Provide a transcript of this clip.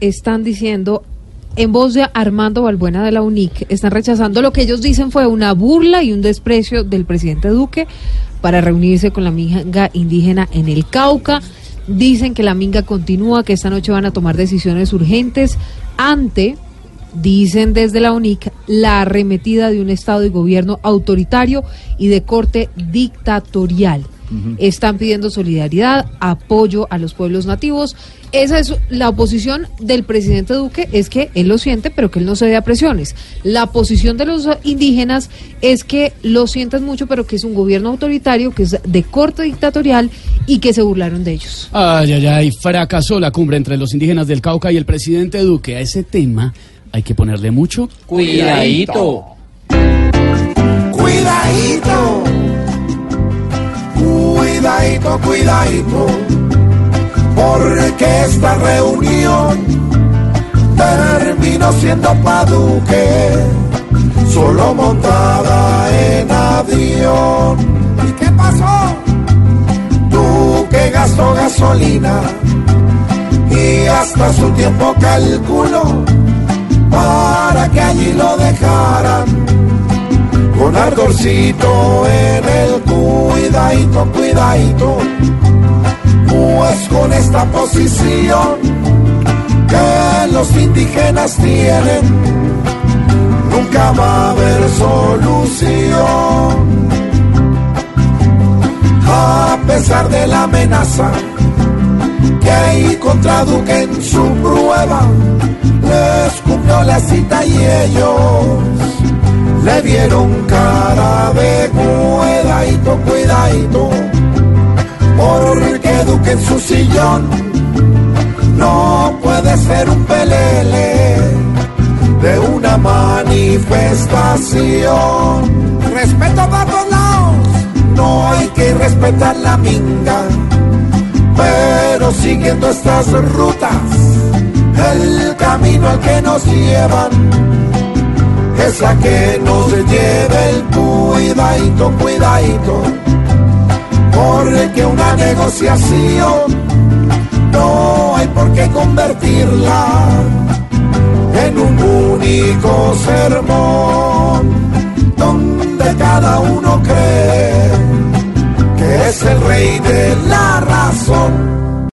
Están diciendo en voz de Armando Balbuena de la UNIC, están rechazando lo que ellos dicen fue una burla y un desprecio del presidente Duque para reunirse con la minga indígena en el Cauca. Dicen que la minga continúa, que esta noche van a tomar decisiones urgentes ante, dicen desde la UNIC, la arremetida de un Estado y gobierno autoritario y de corte dictatorial. Están pidiendo solidaridad, apoyo a los pueblos nativos. Esa es la oposición del presidente Duque, es que él lo siente, pero que él no se dé a presiones. La posición de los indígenas es que lo sienten mucho, pero que es un gobierno autoritario, que es de corte dictatorial y que se burlaron de ellos. Ay, ay, ay, fracasó la cumbre entre los indígenas del Cauca y el presidente Duque. A ese tema hay que ponerle mucho Cuidadito. Cuidadito. Cuidadito, cuidadito. Porque esta reunión terminó siendo paduque, solo montada en avión. ¿Y qué pasó? Duque gastó gasolina y hasta su tiempo calculó para que allí lo dejaran con ardorcito en el cuidadito, cuidadito, pues con esta posición que los indígenas tienen, nunca va a haber solución. A pesar de la amenaza que hay contra Duque en su prueba, les cumplió la cita y ellos le dieron cara de cuidadito, cuidadito, porque Duque en su sillón no puede ser un pelele de una manifestación. Respeto para todos lados, no hay que respetar la minga, pero siguiendo estas rutas, el camino al que nos llevan es la que nos lleve el cuidadito, cuidadito, porque una negociación no hay por qué convertirla en un único sermón, donde cada uno cree que es el rey de la razón.